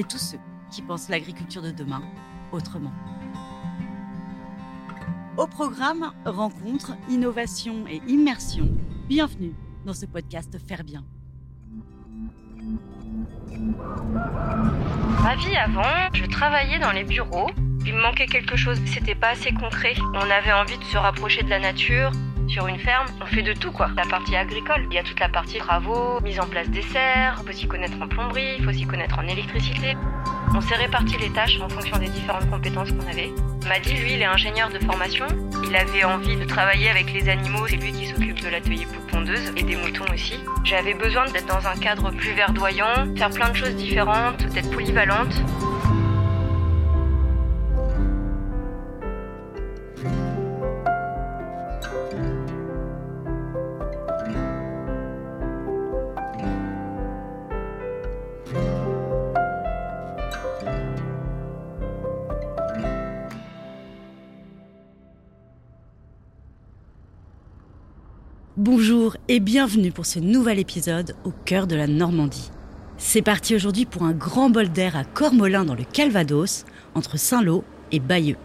et tous ceux qui pensent l'agriculture de demain autrement. Au programme Rencontres, innovation et immersion, bienvenue dans ce podcast Faire bien. Ma vie avant, je travaillais dans les bureaux. Il me manquait quelque chose, c'était pas assez concret. On avait envie de se rapprocher de la nature, sur une ferme, on fait de tout quoi. La partie agricole, il y a toute la partie travaux, mise en place des serres, il faut s'y connaître en plomberie, il faut s'y connaître en électricité. On s'est réparti les tâches en fonction des différentes compétences qu'on avait. M'a dit, lui, il est ingénieur de formation. Il avait envie de travailler avec les animaux. C'est lui qui s'occupe de l'atelier poule pondeuse et des moutons aussi. J'avais besoin d'être dans un cadre plus verdoyant, faire plein de choses différentes, d'être polyvalente. Bonjour et bienvenue pour ce nouvel épisode au cœur de la Normandie. C'est parti aujourd'hui pour un grand bol d'air à Cormolin dans le Calvados, entre Saint-Lô et Bayeux.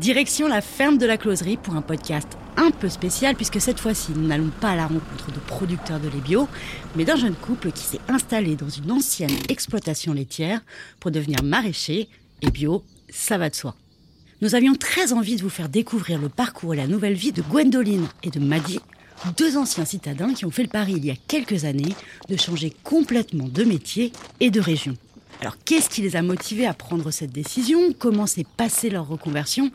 Direction la ferme de la closerie pour un podcast un peu spécial puisque cette fois-ci nous n'allons pas à la rencontre de producteurs de lait bio, mais d'un jeune couple qui s'est installé dans une ancienne exploitation laitière pour devenir maraîcher et bio, ça va de soi. Nous avions très envie de vous faire découvrir le parcours et la nouvelle vie de Gwendoline et de Maddy, deux anciens citadins qui ont fait le pari il y a quelques années de changer complètement de métier et de région. Alors qu'est-ce qui les a motivés à prendre cette décision? Comment s'est passée leur reconversion?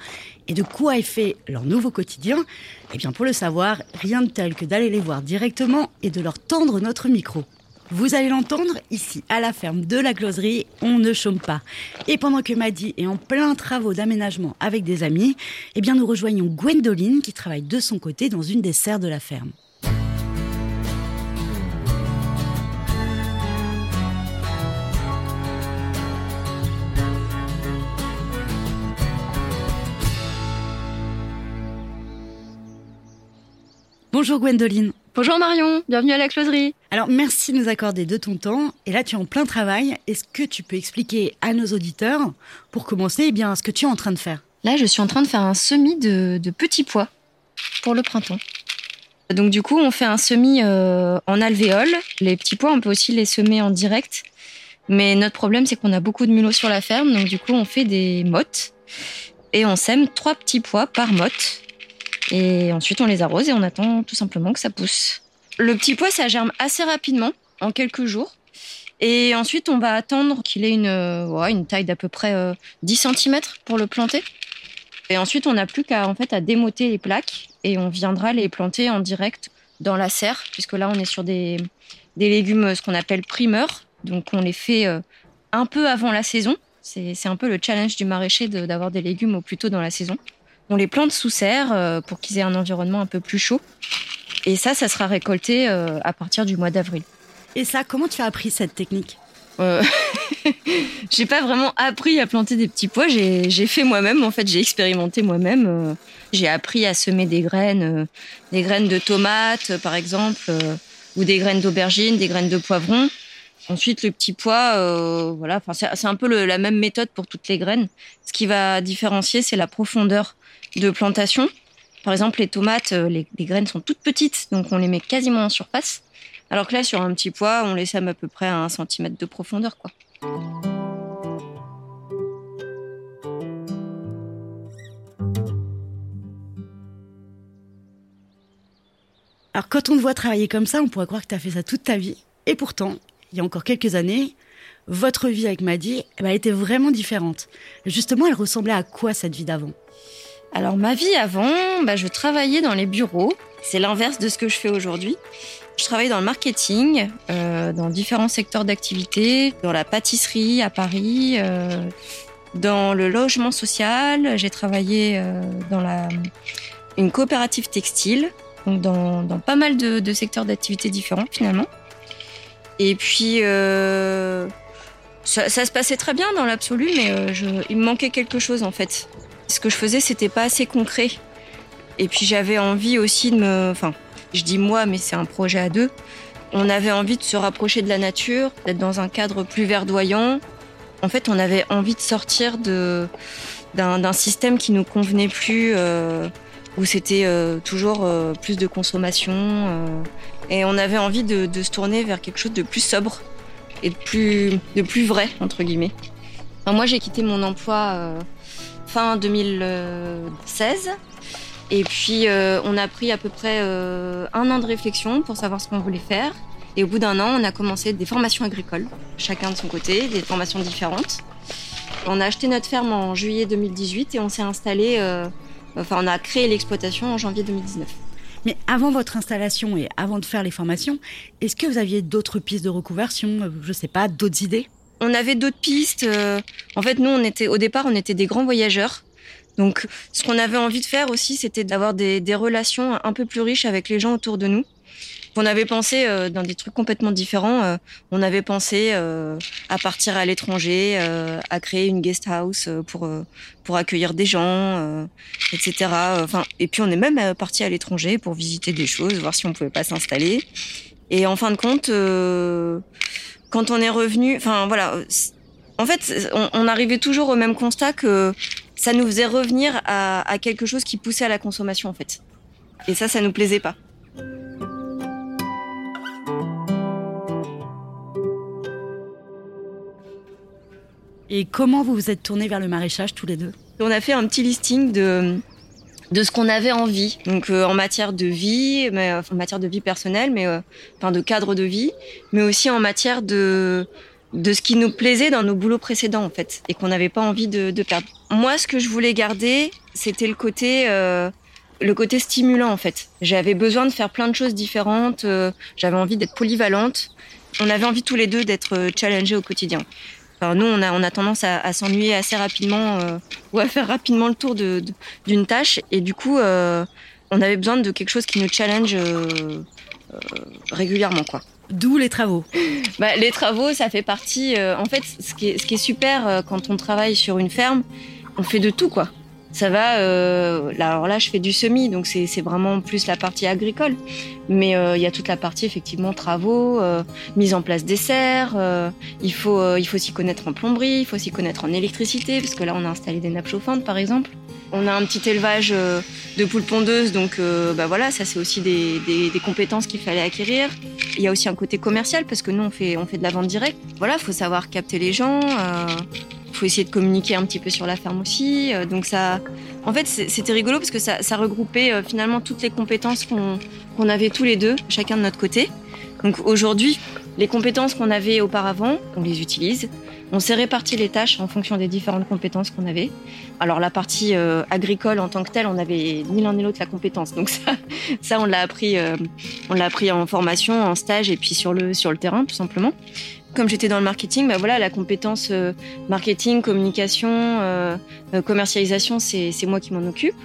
Et de quoi est fait leur nouveau quotidien? Eh bien pour le savoir, rien de tel que d'aller les voir directement et de leur tendre notre micro. Vous allez l'entendre, ici à la ferme de la closerie, on ne chôme pas. Et pendant que Maddy est en plein travaux d'aménagement avec des amis, eh bien nous rejoignons Gwendoline qui travaille de son côté dans une des serres de la ferme. Bonjour Gwendoline. Bonjour Marion, bienvenue à la closerie. Alors merci de nous accorder de ton temps. Et là tu es en plein travail. Est-ce que tu peux expliquer à nos auditeurs, pour commencer, eh bien, ce que tu es en train de faire? Là, je suis en train de faire un semis de, de petits pois pour le printemps. Donc du coup, on fait un semis euh, en alvéole. Les petits pois, on peut aussi les semer en direct. Mais notre problème, c'est qu'on a beaucoup de mulots sur la ferme. Donc du coup, on fait des mottes. Et on sème trois petits pois par motte. Et ensuite, on les arrose et on attend tout simplement que ça pousse. Le petit pois, ça germe assez rapidement, en quelques jours. Et ensuite, on va attendre qu'il ait une, euh, une taille d'à peu près euh, 10 cm pour le planter. Et ensuite, on n'a plus qu'à en fait, à démoter les plaques et on viendra les planter en direct dans la serre, puisque là, on est sur des, des légumes, ce qu'on appelle primeurs. Donc, on les fait euh, un peu avant la saison. C'est un peu le challenge du maraîcher d'avoir des légumes au plus tôt dans la saison. On les plante sous serre euh, pour qu'ils aient un environnement un peu plus chaud. Et ça, ça sera récolté euh, à partir du mois d'avril. Et ça, comment tu as appris cette technique? Euh, j'ai pas vraiment appris à planter des petits pois, j'ai fait moi-même, en fait, j'ai expérimenté moi-même. euh, j'ai appris à semer des graines, des graines de tomates, par exemple, ou des graines d'aubergine, des graines de poivron. Ensuite, le petit pois, euh, voilà, enfin, c'est c'est un peu le- la même méthode pour toutes les graines. Ce qui va différencier, c'est la profondeur de plantation. Par exemple, les tomates, euh, les, graines sont toutes petites, donc on les met quasiment en surface. Alors que là, sur un petit pois, on les sème à peu près à un centimètre de profondeur, quoi. Alors quand on te voit travailler comme ça, on pourrait croire que tu as fait ça toute ta vie. Et pourtant, il y a encore quelques années, votre vie avec Maddy elle était vraiment différente. Justement, elle ressemblait à quoi cette vie d'avant? Alors ma vie avant, bah, je travaillais dans les bureaux. C'est l'inverse de ce que je fais aujourd'hui. Je travaille dans le marketing, euh, dans différents secteurs d'activité, dans la pâtisserie à Paris, euh, dans le logement social. J'ai travaillé euh, dans la, une coopérative textile, donc dans, dans pas mal de, secteurs d'activité différents finalement. Et puis, ça, se passait très bien dans l'absolu, mais il me manquait quelque chose en fait. Ce que je faisais, c'était pas assez concret. Et puis j'avais envie aussi de me, enfin, je dis moi, mais c'est un projet à deux. On avait envie de se rapprocher de la nature, d'être dans un cadre plus verdoyant. En fait, on avait envie de sortir de d'un système qui nous convenait plus, euh, où c'était euh, toujours euh, plus de consommation. et on avait envie de, se tourner vers quelque chose de plus sobre et de plus, de plus vrai, entre guillemets. Moi, j'ai quitté mon emploi fin 2016. Et puis, euh, on a pris à peu près euh, un an de réflexion pour savoir ce qu'on voulait faire. Et au bout d'un an, on a commencé des formations agricoles, chacun de son côté, des formations différentes. On a acheté notre ferme en juillet 2018 et on s'est installé, euh, enfin, on a créé l'exploitation en janvier 2019. Mais avant votre installation et avant de faire les formations, est-ce que vous aviez d'autres pistes de reconversion Je sais pas, d'autres idées? On avait d'autres pistes. euh, En fait, nous, on était au départ, on était des grands voyageurs. Donc, ce qu'on avait envie de faire aussi, c'était d'avoir des, des relations un peu plus riches avec les gens autour de nous. On avait pensé euh, dans des trucs complètement différents. euh, on avait pensé euh, à partir à l'étranger, euh, à créer une guest house euh, pour pour accueillir des gens, etc. Enfin, et puis on est même parti à l'étranger pour visiter des choses, voir si on pouvait pas s'installer. Et en fin de compte, quand on est revenu, enfin voilà, en fait, on, on arrivait toujours au même constat que ça nous faisait revenir à, à quelque chose qui poussait à la consommation en fait. Et ça, ça nous plaisait pas. Et comment vous vous êtes tournés vers le maraîchage tous les deux? On a fait un petit listing de de ce qu'on avait envie, donc euh, en matière de vie, mais euh, en matière de vie personnelle, mais euh, enfin de cadre de vie, mais aussi en matière de de ce qui nous plaisait dans nos boulots précédents en fait, et qu'on n'avait pas envie de, de perdre. Moi, ce que je voulais garder, c'était le côté euh, le côté stimulant en fait. J'avais besoin de faire plein de choses différentes, euh, j'avais envie d'être polyvalente. On avait envie tous les deux d'être euh, challengés au quotidien. Enfin, nous, on a, on a tendance à, à s'ennuyer assez rapidement euh, ou à faire rapidement le tour de- de- d'une tâche. Et du coup, euh, on avait besoin de quelque chose qui nous challenge euh, euh, régulièrement. Quoi. D'où les travaux. Bah, les travaux, ça fait partie. euh, en fait, ce qui est, ce qui est super euh, quand on travaille sur une ferme, on fait de tout. quoi. Ça va. euh, là, alors là, je fais du semis, donc c'est vraiment plus la partie agricole. Mais euh, il y a toute la partie effectivement travaux, euh, mise en place des serres. il faut il faut s'y connaître en plomberie, il faut s'y connaître en électricité, parce que là, on a installé des nappes chauffantes, par exemple. On a un petit élevage de poules pondeuses, donc bah voilà, ça c'est aussi des, des, des compétences qu'il fallait acquérir. Il y a aussi un côté commercial parce que nous on fait on fait de la vente directe. Voilà, faut savoir capter les gens. Euh, faut essayer de communiquer un petit peu sur la ferme aussi. Euh, donc ça, en fait, c'était rigolo parce que ça, regroupait euh, finalement toutes les compétences qu'on avait tous les deux, chacun de notre côté. Donc aujourd'hui, les compétences qu'on avait auparavant, on les utilise. On s'est réparti les tâches en fonction des différentes compétences qu'on avait. Alors la partie euh, agricole en tant que telle, on avait ni l'un ni l'autre la compétence. Donc ça, ça on l'a appris, appris en formation, en stage et puis sur le sur le terrain tout simplement. Comme j'étais dans le marketing, bah voilà, la compétence euh, marketing, communication, euh, euh, commercialisation, c'est moi qui m'en occupe.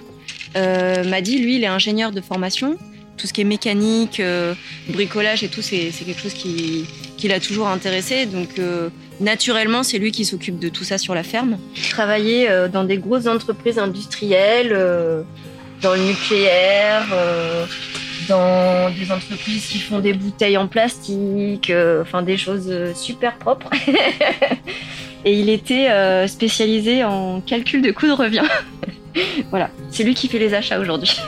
Madi, lui, il est ingénieur de formation. Tout ce qui est mécanique, bricolage et tout, c'est quelque chose qui, qui l'a toujours intéressé. Donc, naturellement, c'est lui qui s'occupe de tout ça sur la ferme. Travailler euh, dans des grosses entreprises industrielles, dans le nucléaire, dans des entreprises qui font des bouteilles en plastique, euh, enfin des choses euh, super propres. et il était euh, spécialisé en calcul de coûts de revient. voilà, c'est lui qui fait les achats aujourd'hui.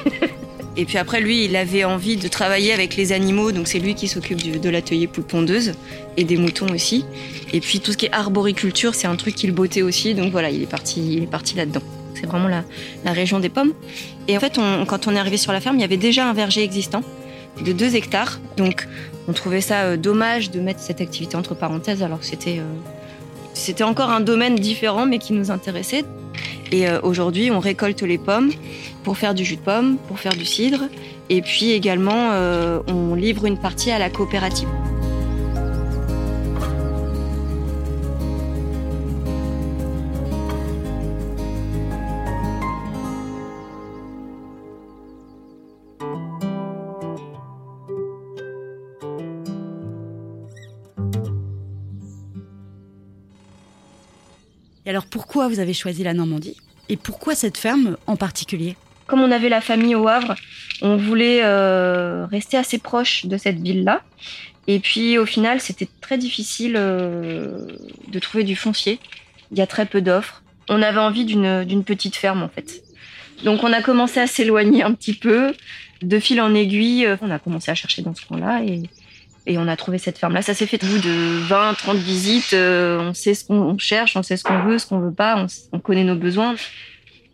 Et puis après, lui, il avait envie de travailler avec les animaux, donc c'est lui qui s'occupe de l'atelier poule pondeuse et des moutons aussi. Et puis tout ce qui est arboriculture, c'est un truc qu'il bottait aussi, donc voilà, il est parti, il est parti là-dedans. C'est vraiment la, la région des pommes. Et en fait, quand on est arrivé sur la ferme, il y avait déjà un verger existant de 2 hectares, donc on trouvait ça euh, dommage de mettre cette activité entre parenthèses, alors que c'était euh, c'était encore un domaine différent, mais qui nous intéressait. Et euh, aujourd'hui, on récolte les pommes pour faire du jus de pomme, pour faire du cidre. Et puis également, on livre une partie à la coopérative. Et alors pourquoi vous avez choisi la Normandie Et pourquoi cette ferme en particulier? Comme on avait la famille au Havre, on voulait euh, rester assez proche de cette ville-là. Et puis au final, c'était très difficile euh, de trouver du foncier. Il y a très peu d'offres. On avait envie d'une petite ferme en fait. Donc on a commencé à s'éloigner un petit peu. De fil en aiguille, on a commencé à chercher dans ce coin-là et, et on a trouvé cette ferme-là. Ça s'est fait au bout de 20, 30 visites. Euh, on sait ce qu'on cherche, on sait ce qu'on veut, ce qu'on veut pas, on, connaît nos besoins.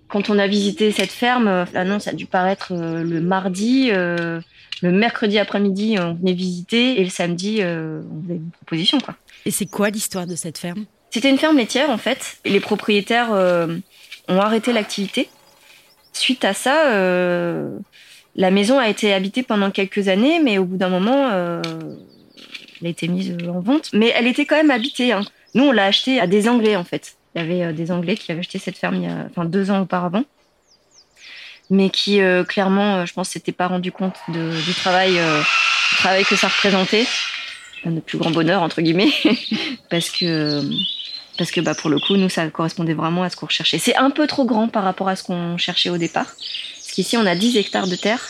Quand on a visité cette ferme, l'annonce a dû paraître euh, le mardi. Euh, le mercredi après-midi, on venait visiter et le samedi, on avait une proposition. Quoi. Et c'est quoi l'histoire de cette ferme? C'était une ferme laitière en fait. les propriétaires ont arrêté l'activité. Suite à ça, la maison a été habitée pendant quelques années, mais au bout d'un moment, euh, elle a été mise en vente. Mais elle était quand même habitée. Hein. Nous, on l'a achetée à des Anglais, en fait. Il y avait euh, des Anglais qui avaient acheté cette ferme il y a enfin, deux ans auparavant, mais qui, euh, clairement, je pense, s'étaient pas rendu compte du travail, travail que ça représentait. Un plus grand bonheur, entre guillemets, parce que parce que bah, pour le coup, nous, ça correspondait vraiment à ce qu'on recherchait. C'est un peu trop grand par rapport à ce qu'on cherchait au départ. Parce qu'ici, on a 10 hectares de terre,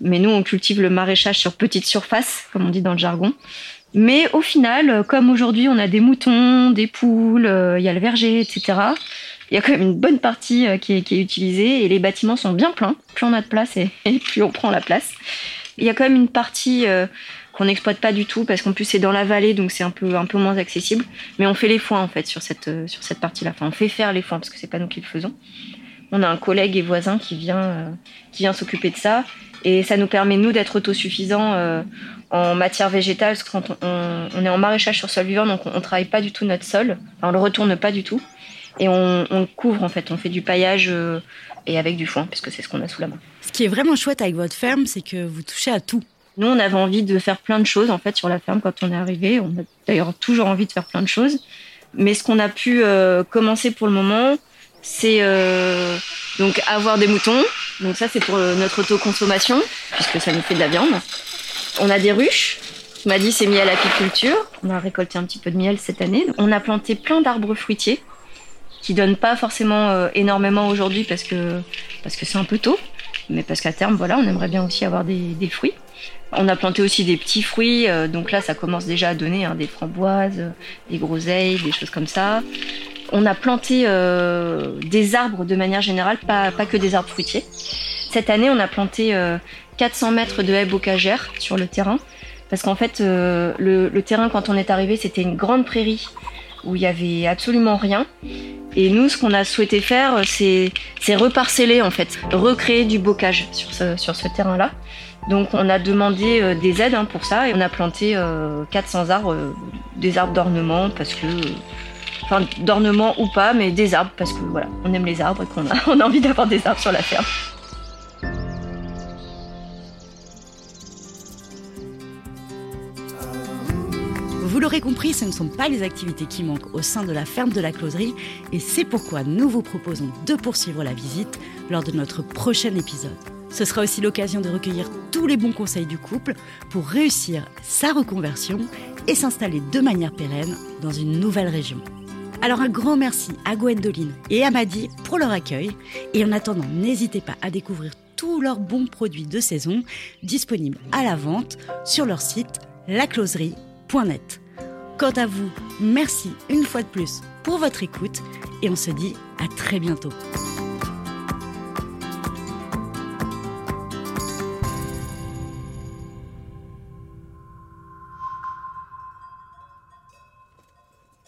mais nous, on cultive le maraîchage sur petite surface, comme on dit dans le jargon. Mais au final, comme aujourd'hui, on a des moutons, des poules, euh, il y a le verger, etc. Il y a quand même une bonne partie euh, qui est, utilisée et les bâtiments sont bien pleins. Plus on a de place et, plus on prend la place. Il y a quand même une partie euh, qu'on n'exploite pas du tout parce qu'en plus c'est dans la vallée donc c'est un peu un peu moins accessible. Mais on fait les foins en fait sur cette sur cette partie-là. Enfin, on fait faire les foins parce que c'est pas nous qui le faisons on a un collègue et voisin qui vient, euh, qui vient s'occuper de ça. Et ça nous permet, nous, d'être autosuffisants euh, en matière végétale, parce que quand on, est en maraîchage sur sol vivant, donc on ne travaille pas du tout notre sol, enfin, on le retourne pas du tout. Et on, on couvre, en fait, on fait du paillage euh, et avec du foin, puisque c'est ce qu'on a sous la main. Ce qui est vraiment chouette avec votre ferme, c'est que vous touchez à tout. Nous, on avait envie de faire plein de choses, en fait, sur la ferme quand on est arrivé. On a d'ailleurs toujours envie de faire plein de choses. Mais ce qu'on a pu commencer pour le moment, c'est euh, donc avoir des moutons. Donc ça, c'est pour euh, notre autoconsommation, puisque ça nous fait de la viande. On a des ruches. M'a dit c'est mis à l'apiculture. On a récolté un petit peu de miel cette année. On a planté plein d'arbres fruitiers qui donnent pas forcément euh, énormément aujourd'hui parce que parce que c'est un peu tôt, mais parce qu'à terme, voilà, on aimerait bien aussi avoir des, des fruits. On a planté aussi des petits fruits, donc là ça commence déjà à donner hein, des framboises, des groseilles, des choses comme ça. On a planté euh, des arbres de manière générale, pas, que des arbres fruitiers. Cette année, on a planté 400 euh, mètres de haies bocagères sur le terrain. Parce qu'en fait, euh, le, terrain, quand on est arrivé, c'était une grande prairie où il y avait absolument rien. Et nous, ce qu'on a souhaité faire, c'est reparceller, en fait, recréer du bocage sur ce, terrain-là. Donc, on a demandé des aides hein, pour ça et on a planté 400 arbres, des arbres d'ornement, parce que enfin d'ornement ou pas, mais des arbres parce que voilà, on aime les arbres et qu'on a, on a envie d'avoir des arbres sur la ferme. Vous l'aurez compris, ce ne sont pas les activités qui manquent au sein de la ferme de la closerie et c'est pourquoi nous vous proposons de poursuivre la visite lors de notre prochain épisode. Ce sera aussi l'occasion de recueillir tous les bons conseils du couple pour réussir sa reconversion et s'installer de manière pérenne dans une nouvelle région. Alors un grand merci à Gwendoline et à Madi pour leur accueil. Et en attendant, n'hésitez pas à découvrir tous leurs bons produits de saison disponibles à la vente sur leur site lacloserie.net. Quant à vous, merci une fois de plus pour votre écoute et on se dit à très bientôt.